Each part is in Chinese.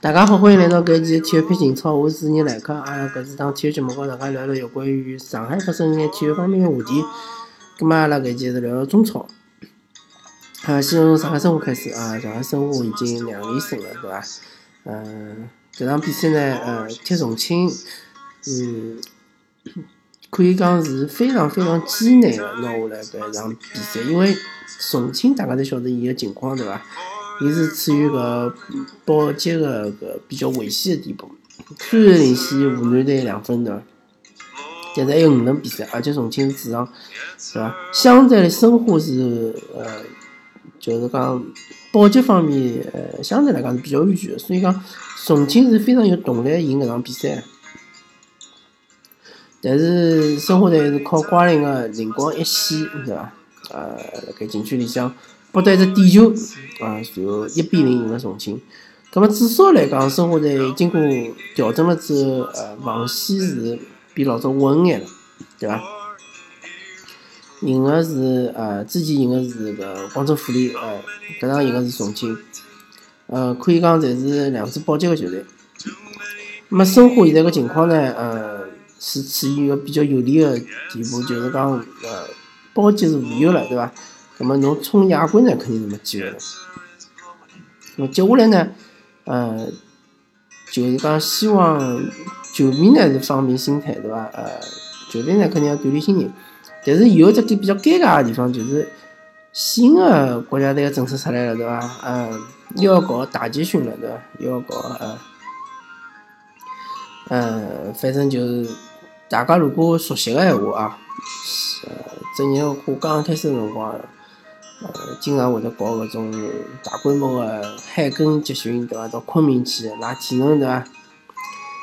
大家好，欢迎来到搿期体育篇情操，我是主持人来客。阿拉搿是档体育节目，和大家聊聊有关于上海发生一眼体育方面的话题。葛末阿拉搿期是聊聊中超。啊，先从上海申花开始啊，上海申花已经两连胜了，对伐？嗯，搿场比赛呢，呃，踢重庆，嗯，可以讲是非常非常艰难的拿下来搿场比赛，因为重庆大家侪晓得伊个情况，对伐？伊是处于搿保级个搿比较危险的地步，虽然领先湖南队两分的，但是还有五轮比赛，而且重庆是主场，是伐？相对来申花是呃，就是讲保级方面，呃，相对来讲是比较安全的，所以讲重庆是非常有动力赢搿场比赛。但是申花队是靠瓜林个灵光一现，对伐？呃，辣盖禁区里向。博得一只点球，啊，然后一比零赢了重庆。那么至少来讲，申花队经过调整了之后，呃，防线是比老早稳眼了，对伐？赢的是呃，之前赢的是个广州富力，呃，搿场赢的是重庆，呃，可以讲侪是两支保级的球队。那么申花现在个情况呢，呃，是处于一个比较有利的地步，就是讲呃，保级是无忧了，对伐？那么侬冲亚冠呢，肯定是没机会了。那么接下来呢，呃，就是讲希望球迷呢是放平心态，对伐？呃，球队呢肯定要锻炼心情。但是有只个比较尴尬的地方，就是新的国家队的政策出来了，对伐？嗯，又要搞大集训了，对伐？又要搞呃，呃，反正就是大家如果熟悉个闲话啊，呃，职业化刚刚开始的辰光。呃，经常会得搞搿种大规模的海耕集训，对伐？到昆明去拉体能，对伐？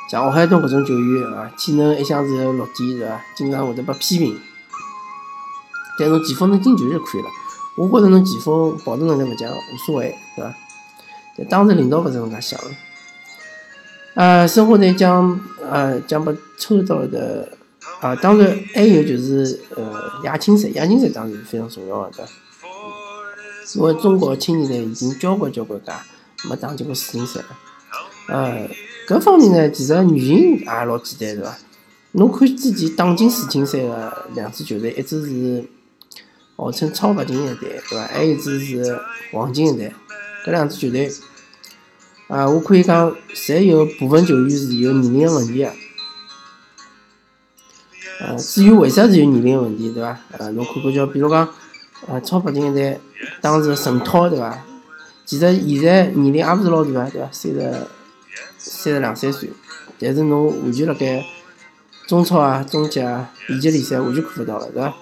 像奥海东搿种球员啊，体能一向是弱点，对伐？经常会得被批评。但侬前锋能进球就可以了。我觉着侬前锋跑动能力勿强无所谓，对伐？但当时领导勿是搿能介想。呃，申花队将呃将被抽到的啊，当然还有就是呃亚青赛，亚青赛当然是非常重要的，对伐？因为中国青年队已经交关交关届没打进过世锦赛了，呃，搿方面呢，其实原因也老简单，对伐？侬看之前打进世锦赛的两支球队，一支是号称超白金一队，对伐？还有一支是黄金一队，搿两支球队，啊，我可以讲，侪有部分球员是有年龄问题的。呃，至于为啥是有年龄问题，对伐？呃，侬看看叫，比如讲。呃，超白金一代当时陈涛对伐？其实现在年龄也勿是老大啊，对伐？三十三十两三岁，但是侬完全辣盖中超啊、中甲啊、乙级联赛完全看勿到了，对伐？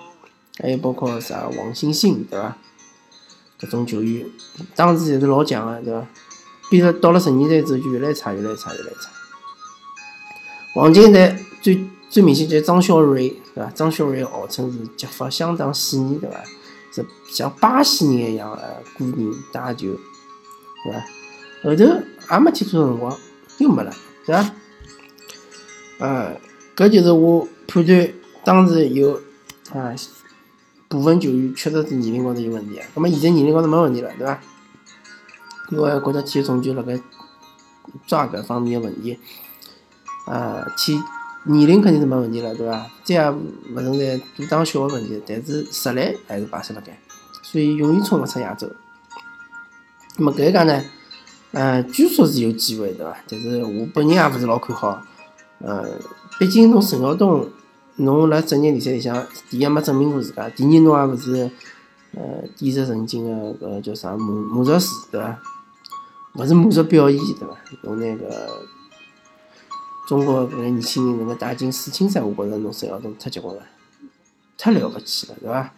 还有包括啥王欣欣，对伐？搿种球员当时侪是老强个，对伐？变了到了十年代之后就越来越差，越来越差，越来越差。黄金一代最最明显就是张小瑞，对伐？张小瑞号称是脚法相当细腻，对伐？是像巴西人一样的个人打球，是吧？后头也没踢出辰光，又没了，对吧？呃，搿就是我判断当时有啊部分球员确实是年龄高头有问题啊。那么现在年龄高头没问题了，对吧？因为国家体育总局辣盖抓搿方面的问题，啊，体。年龄肯定是没问题了，对伐？再也勿存在多大小的问题，但是实力还是摆设辣盖，所以永远冲勿出亚洲。那么搿一家呢？呃，据说是有机会，对伐？但是我本人也勿是老看好。呃，毕竟侬陈晓东，侬辣职业联赛里向，第一没证明过自家，第二侬也勿是呃第一曾经的搿叫啥魔魔术师，对伐？勿是魔术表演，对伐？侬那个。中国搿个年轻人能够打进世青赛，我觉着侬陈晓东太结棍了，太了不起了，对伐？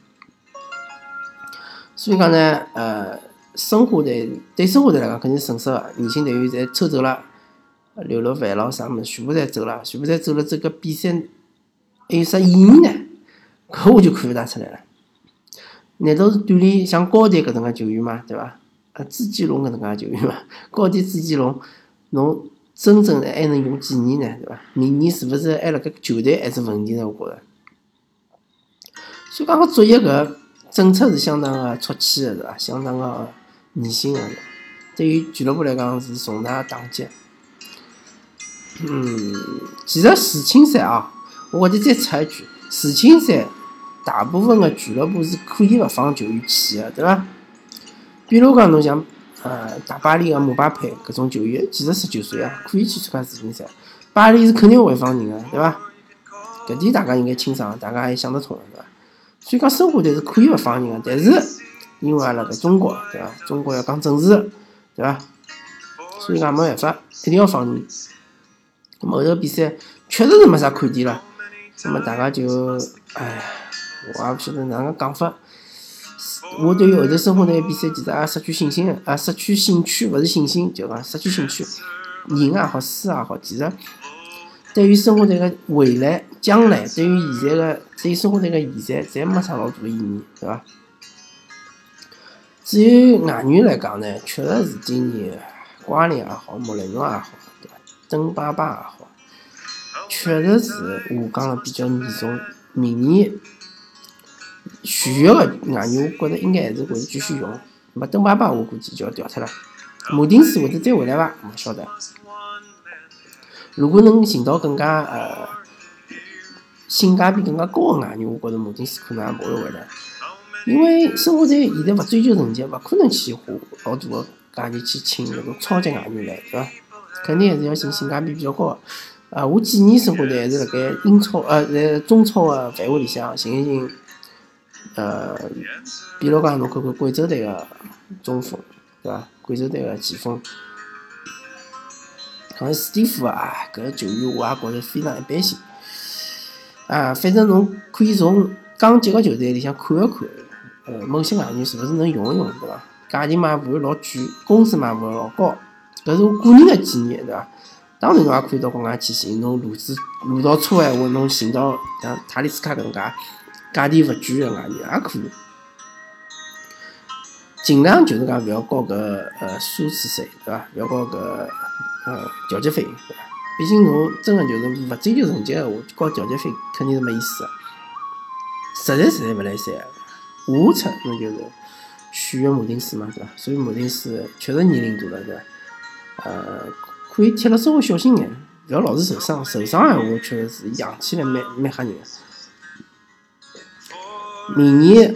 所以讲呢，呃，申花队对申花队来讲肯定是损失个，年轻队员侪抽走了，刘乐凡咯啥物事全部侪走了，全部侪走了，这个比赛还有啥意义呢？搿我就看勿大出来了。难道是锻炼像高迪搿种介球员嘛，对伐？啊，朱继龙搿能介球员嘛，高迪、朱继龙，侬。真正的还能用几年呢？对伐？明年是勿是还辣盖球队还是问题呢？我觉着。所以讲个作业搿政策是相当个出气个，是伐？相当个逆心个。对于俱乐部来讲是重大打击。嗯，其实世青赛啊，我这再插一句，世青赛大部分的俱乐部是可以勿放球员去的，对伐？比如讲侬像呃大巴黎个姆巴佩搿种球员，其实十九岁啊，可以去参加世锦赛，巴黎是肯定会放人个，对伐？搿点大家应该清爽，大家也想得通，对伐？所以讲申花队是可以勿放人个，但是因为阿拉搿中国，对伐？中国要讲政治，对伐？所以讲没办法，一定要放人。后头比赛确实是没啥看点了，那么大家就，哎，我也勿晓得哪能讲法。我对于后头申花队比赛其实也失去信心个，啊，失去兴趣，勿是信心，就讲失去兴趣。赢也好，输也好，其实对于生活队个未来、将来，对于现在的，对于申花队个现在，侪没啥老大的意义，对伐？至于外援来讲呢，确实是今年瓜林也好，莫雷诺也好，对伐？登巴巴也好，确实是下降了比较严重。明年需要个外援，我觉着应该还是会继续用。没登巴巴，我估计就要掉脱了。马丁斯会得再回来伐？勿晓得。如果能寻到更加呃性价比更加高个外援，我觉着马丁斯可能也勿会回来。因为申花队现在勿追求成绩，勿可能去花老大个价钿去请那种超级外援来，对伐？肯定还是要寻性价比比较高个。啊，我建议申花队还是辣盖英超呃在中超个范围里向寻一寻，呃，比如讲侬看看贵州队个中锋，对伐？贵州队个前锋，好像史蒂夫啊，搿球员我也觉着非常一般性。啊，反正侬可以从刚级个球队里向看一看。呃，某些外援是勿是能用一用，对伐？价钱嘛勿会老贵，工资嘛勿会老高，搿是我个人个建议，对伐？当然侬也可以到国外去寻，侬路子路到错闲话，侬寻到像塔利斯卡搿能介价钿勿贵个外援也可以，尽量就是讲勿要交搿呃奢侈税，对伐？勿要交搿呃调节费，对伐？毕竟侬真个就是勿追求成绩个话，交调节费肯定是没意思个，实在实在勿来三。我测那就是选个马丁斯嘛，对伐？所以马丁斯确实年龄大了，对伐？呃，可以踢了稍微小心眼，勿要老是受伤。受伤闲话，确实是养起来蛮蛮吓人。明年，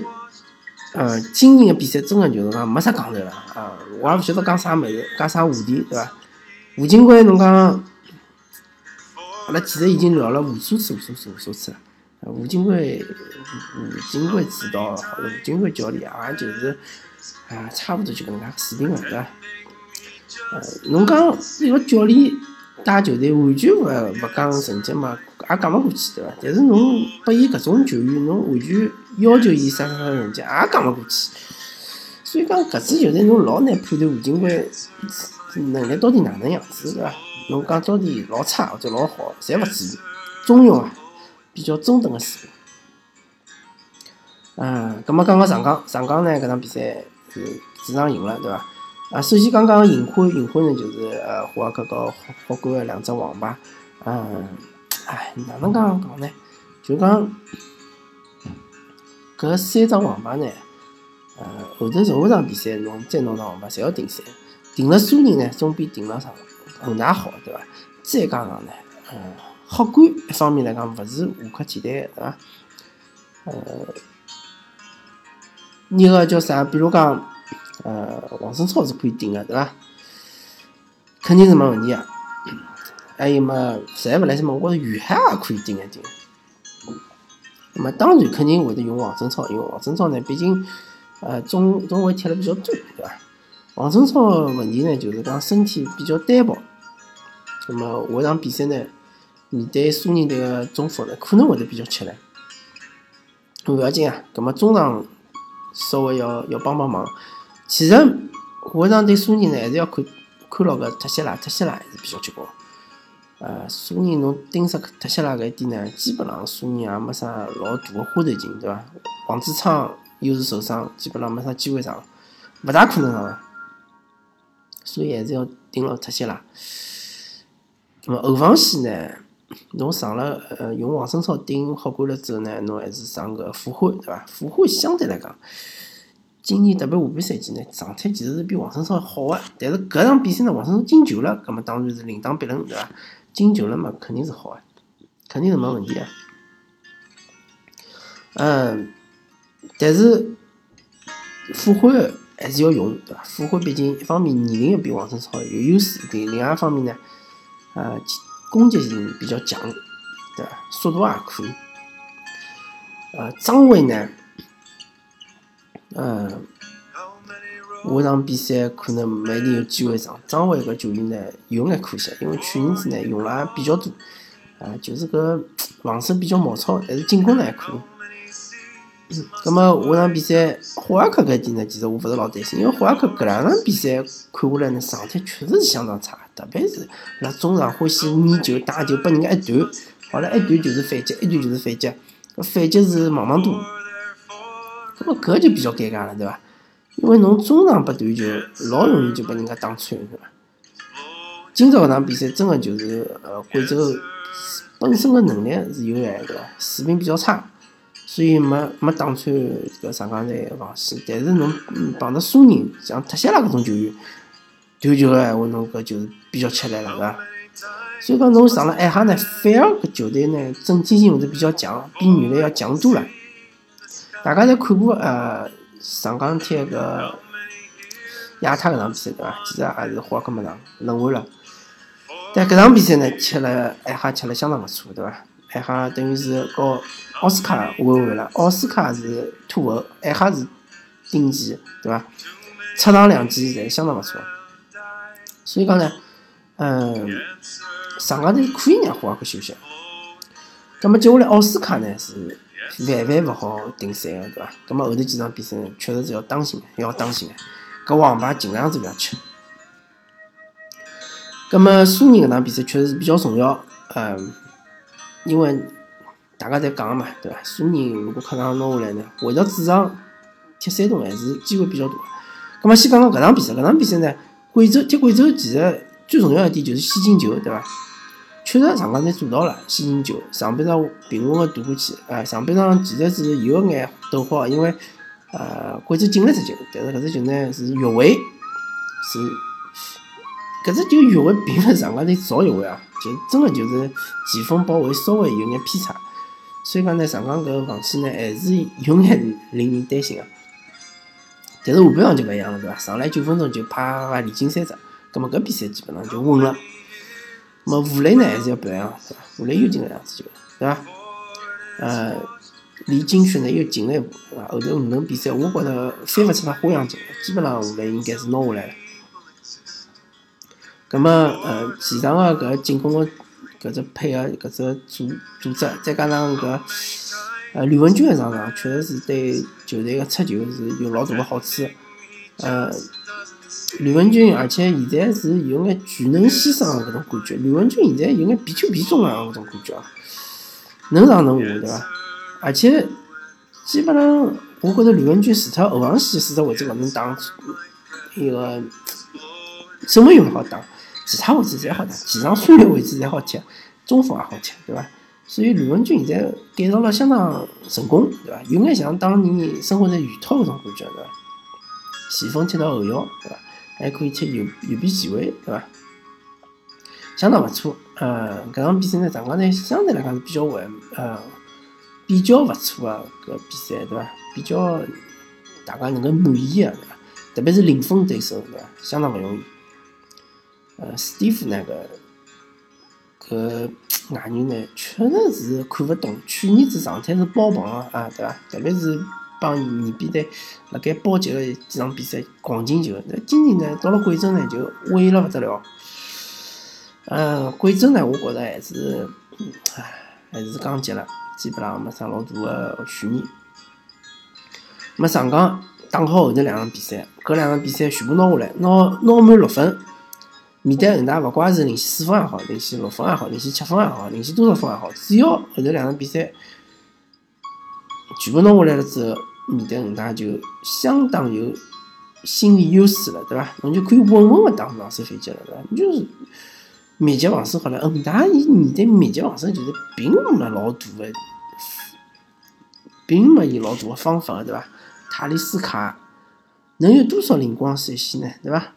呃，今年个比赛真个就是讲没啥讲头了啊！我也勿晓得讲啥物事，讲啥话题，对伐？吴金贵，侬讲，阿拉其实已经聊了无数次、无数次、无数次了。吴金贵，吴金贵指导，吴金贵教练，也就是啊，差不多就搿能介水平了，对伐？呃，侬讲一个教练带球队完全勿勿讲成绩嘛，也讲勿过去，对伐？但是侬拨伊搿种球员，侬完全要求伊啥啥啥成绩，也讲勿过去。所以讲搿支球队侬老难判断吴金贵能力到底哪能样子，对伐？侬讲到底老差或者老好，侪勿至于，中庸啊。比较中等个水平，嗯，咁么讲讲上港，上港呢搿场比赛是主场赢了，对伐？啊，首先讲讲银花，银花呢就是呃，华尔克和霍管个两只王牌，嗯，唉，哪能讲讲呢？就讲搿三张王牌呢，呃，后头任何场比赛侬再拿张王牌，侪要定赛，定了输赢呢，总比定了上恒大好，对伐？再加上呢，嗯。好管一方面来讲，勿是无可替代个，对伐？呃，那个叫啥？比如讲，呃，王胜超是可以顶个，对伐？肯定是没问题个。还有嘛，实在勿来塞嘛，我觉着于海也可以顶一顶。那么当然肯定会得用王胜超，因为王胜超呢，毕竟呃中中卫踢了比较多，对伐？王胜超问题呢，就是讲身体比较单薄。那么下场比赛呢？面对苏宁队个中锋呢，可能会得比较吃力。勿要紧啊，葛末中场稍微要要帮帮忙。其实下场对苏宁呢，还是要看看牢个特谢拉，特谢拉还是比较结棍。呃，苏宁侬盯死特谢拉搿一点呢，基本上苏宁也没啥老大个花头劲，对伐？王子昌又是受伤，基本上没啥机会上，勿大可能上。所以还是要盯牢特谢拉。那么后防线呢？侬上了，呃，用王胜超顶好管了之后呢，侬还是上个傅欢，对伐？傅欢相对来讲，今年特别下半赛季呢，状态其实是比王胜超好个。但是搿场比赛呢，王胜超进球了，葛末当然是另当别论，对伐？进球了嘛，肯定是好啊，肯定是没问题啊。嗯，但是复活还是要用，对吧？复活毕竟一方面年龄要比王胜超有优势，对另外一方面呢，啊，攻击性比较强，对吧？速度也可以。呃，张伟呢，嗯，下场比赛可能没一定有机会上。张伟搿球员呢，有眼可惜，因为去年子呢用了比较多，啊，就是搿防守比较毛糙，但是进攻呢还可以。咁么下场比赛，霍尔克搿点呢，其实我勿是老担心，因为霍尔克搿两场比赛看下来呢，状态确实是相当差，特别是辣中场欢喜粘球、打球，拨人家一断，好了，一断就是反击，一断就是反击，搿反击是茫茫多，咁么搿就比较尴尬了，对伐？因为侬中场不断球，老容易就被人家打穿，是伐？今朝搿场比赛真个就是呃，贵州本身个能力是有限，对伐？水平比较差。所以没没打穿搿上港队防线，但是侬碰着苏宁像特谢拉搿种球员，断球个闲话，侬搿就是比较吃力了，是伐？所以讲侬上了艾哈呢，反而搿球队呢整体性会比较强，比原来要强多了。大家侪看过呃上港踢个亚泰搿场比赛对伐？其实也是花搿么长，轮换了。但搿场比赛呢，吃了艾哈吃了相当勿错，对伐？艾哈等于是和奥斯卡换换了，奥斯卡是突后，艾哈是顶级，对伐？出场两记侪相当勿错，所以讲呢，嗯，上港队可以让霍尔克休息。葛么接下来奥斯卡呢是万万勿好顶赛个，对伐？葛么后头几场比赛，确实是要当心要当心搿王牌尽量是勿要吃。葛么苏宁搿场比赛确实是比较重要，嗯，因为。大家在讲嘛，对伐？苏宁如果客场拿下来呢，回到主场踢山东还是机会比较大。咁么先讲讲搿场比赛，搿场比赛呢，贵州踢贵州其实最重要一点就是先进球，对伐？确实上港队做到了先进球，上半场平稳个渡过去。啊，上半场其实是有眼抖慌，因为呃贵州进了只球，但是搿只球呢是越位，是搿只球越位并勿是上港队造越位啊，就真的就是前锋包围稍微有眼偏差。所以讲呢，上港搿防线呢还是有眼令人担心个。但是下半场就勿一样了，对伐？上来九分钟就啪连进三只，葛末搿比赛基本上就稳了。么吴磊呢还是要表扬，对伐？吴磊又进了两次球，对伐？呃，离金曲呢又近了一步，对伐？后头五轮比赛，我觉着翻勿出来花样进，基本上吴磊应该是拿下来了。葛末呃，前场个搿进攻个。搿只配合，搿只组组织，再加上搿呃吕文君个上场，确实是对球队个出球是有老大个好处。呃，吕文君，而且现在是有眼全能先生个搿种感觉。吕文君现在有眼 B Q B 中啊搿种感觉啊，能上能下，对伐？而且基本上，我觉着吕文君除脱后防线四只位置勿能打，一个什么又勿好打。其他位置侪好打，前场所有位置侪好踢，中锋也好踢，对伐？所以吕文君现在改造了相当成功，对伐？有眼像当年生活在鱼套搿种感觉，对伐？前锋踢到后腰，对伐？还可以踢右右边前卫，对伐？相当勿错。呃，搿场比赛呢，上港呢相对来讲是比较稳，呃，比较勿错啊，搿比赛，对伐？比较大家能够满意啊，对伐？特别是零封对手，对伐？相当勿容易。呃，史蒂夫那个搿外援呢，确实是看勿懂。去年子状态是爆棚啊，对伐？特别是帮延边队辣盖保级个几场比赛狂进球。那今年呢，到了贵州呢，就萎了勿得了。嗯，贵州呢，我觉着还是，唉，还是降级了，基本上没啥老大个悬念。没上港打好后头两场比赛，搿两场比赛全部拿下来，拿拿满六分。面对恒大，勿怪是领先四分也好，领先六分也好，领先七分也好，领先多少分也好，只要后头两场比赛全部拿下来了之后，面对恒大就相当有心理优势了，对伐？侬就可以稳稳个打防守反击了，对伐？就是密集防守好了，恒大伊面对密集防守就是并没老大个，并没有老大个方法，对伐？塔利斯卡能有多少灵光闪现呢？对伐？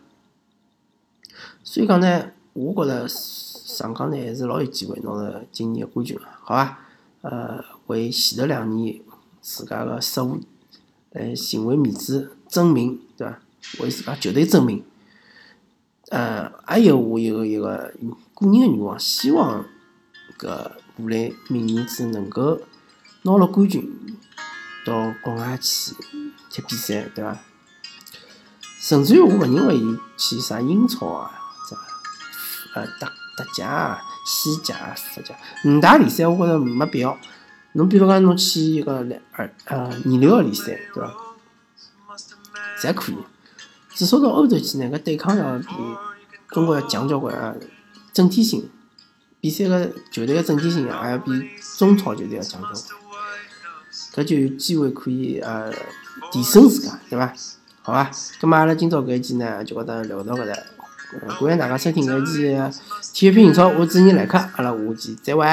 所以讲呢，我觉着上港呢还是老有机会拿着今年冠军个，好伐？呃，为前头两年自家个失误来行为面子，证明对伐？为自家球队证明。呃，还有我有一个个人个愿望，希望搿武磊明年子能够拿了冠军，到国外去踢比赛，对伐？甚至于我勿认为伊去啥英超啊，啥呃德德甲啊、西甲啊、法甲五大联赛，我觉着没必要。侬比如讲，侬去一个二呃二流个联赛，对伐？侪可以。至少到欧洲去呢，搿对抗要比中国要强交关啊，整体性，比赛个球队个整体性也要比中超球队要强交关。搿就有机会可以呃提升自家，对伐？好伐？葛末阿拉今朝搿一期呢，就和大家聊到搿搭。感谢大家收听搿一期体育频英超，我是主持人莱克，阿拉下期再会。